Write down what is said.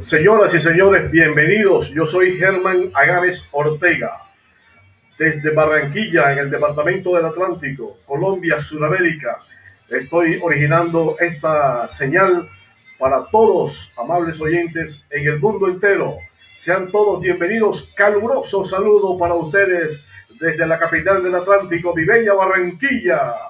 Señoras y señores, bienvenidos. Yo soy Germán Agaves Ortega, desde Barranquilla, en el departamento del Atlántico, Colombia, Sudamérica. Estoy originando esta señal para todos, amables oyentes, en el mundo entero. Sean todos bienvenidos. Caluroso saludo para ustedes desde la capital del Atlántico, Viveña, Barranquilla.